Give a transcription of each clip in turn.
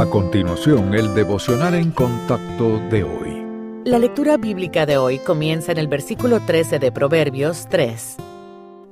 A continuación, el devocional en contacto de hoy. La lectura bíblica de hoy comienza en el versículo 13 de Proverbios 3.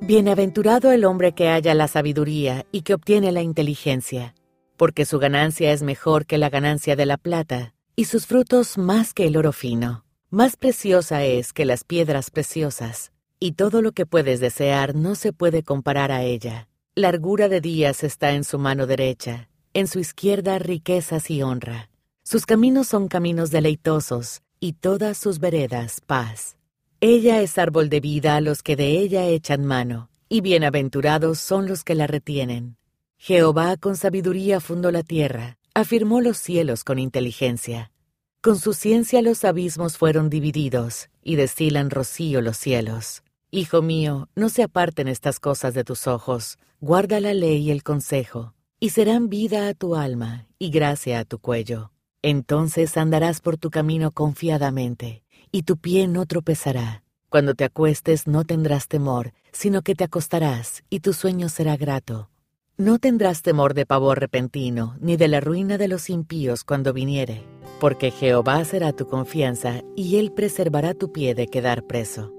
Bienaventurado el hombre que halla la sabiduría y que obtiene la inteligencia, porque su ganancia es mejor que la ganancia de la plata, y sus frutos más que el oro fino. Más preciosa es que las piedras preciosas, y todo lo que puedes desear no se puede comparar a ella. Largura de días está en su mano derecha, en su izquierda riquezas y honra. Sus caminos son caminos deleitosos, y todas sus veredas paz. Ella es árbol de vida a los que de ella echan mano, y bienaventurados son los que la retienen. Jehová con sabiduría fundó la tierra, afirmó los cielos con inteligencia. Con su ciencia los abismos fueron divididos, y destilan rocío los cielos. Hijo mío, no se aparten estas cosas de tus ojos, guarda la ley y el consejo, y serán vida a tu alma y gracia a tu cuello. Entonces andarás por tu camino confiadamente, y tu pie no tropezará. Cuando te acuestes no tendrás temor, sino que te acostarás, y tu sueño será grato. No tendrás temor de pavor repentino, ni de la ruina de los impíos cuando viniere, porque Jehová será tu confianza, y él preservará tu pie de quedar preso.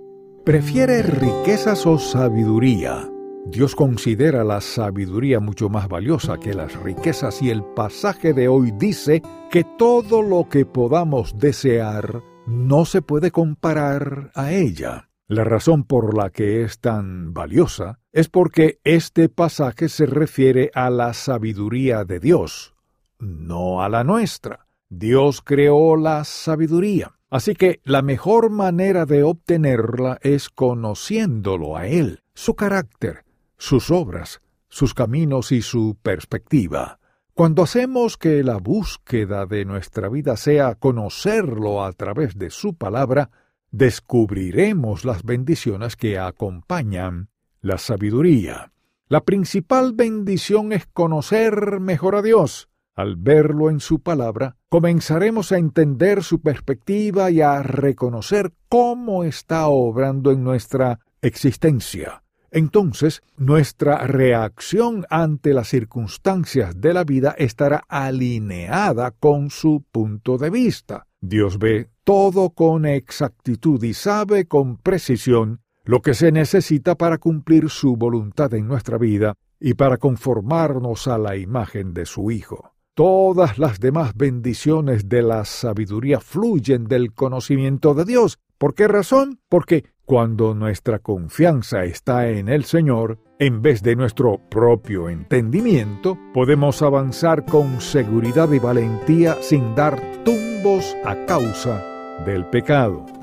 ¿Prefiere riquezas o sabiduría? Dios considera la sabiduría mucho más valiosa que las riquezas y el pasaje de hoy dice que todo lo que podamos desear no se puede comparar a ella. La razón por la que es tan valiosa es porque este pasaje se refiere a la sabiduría de Dios, no a la nuestra. Dios creó la sabiduría. Así que la mejor manera de obtenerla es conociéndolo a Él, su carácter, sus obras, sus caminos y su perspectiva. Cuando hacemos que la búsqueda de nuestra vida sea conocerlo a través de su palabra, descubriremos las bendiciones que acompañan la sabiduría. La principal bendición es conocer mejor a Dios. Al verlo en su palabra, comenzaremos a entender su perspectiva y a reconocer cómo está obrando en nuestra existencia entonces nuestra reacción ante las circunstancias de la vida estará alineada con su punto de vista. Dios ve todo con exactitud y sabe con precisión lo que se necesita para cumplir su voluntad en nuestra vida y para conformarnos a la imagen de su Hijo. Todas las demás bendiciones de la sabiduría fluyen del conocimiento de Dios. ¿Por qué razón? Porque cuando nuestra confianza está en el Señor, en vez de nuestro propio entendimiento, podemos avanzar con seguridad y valentía sin dar tumbos a causa del pecado.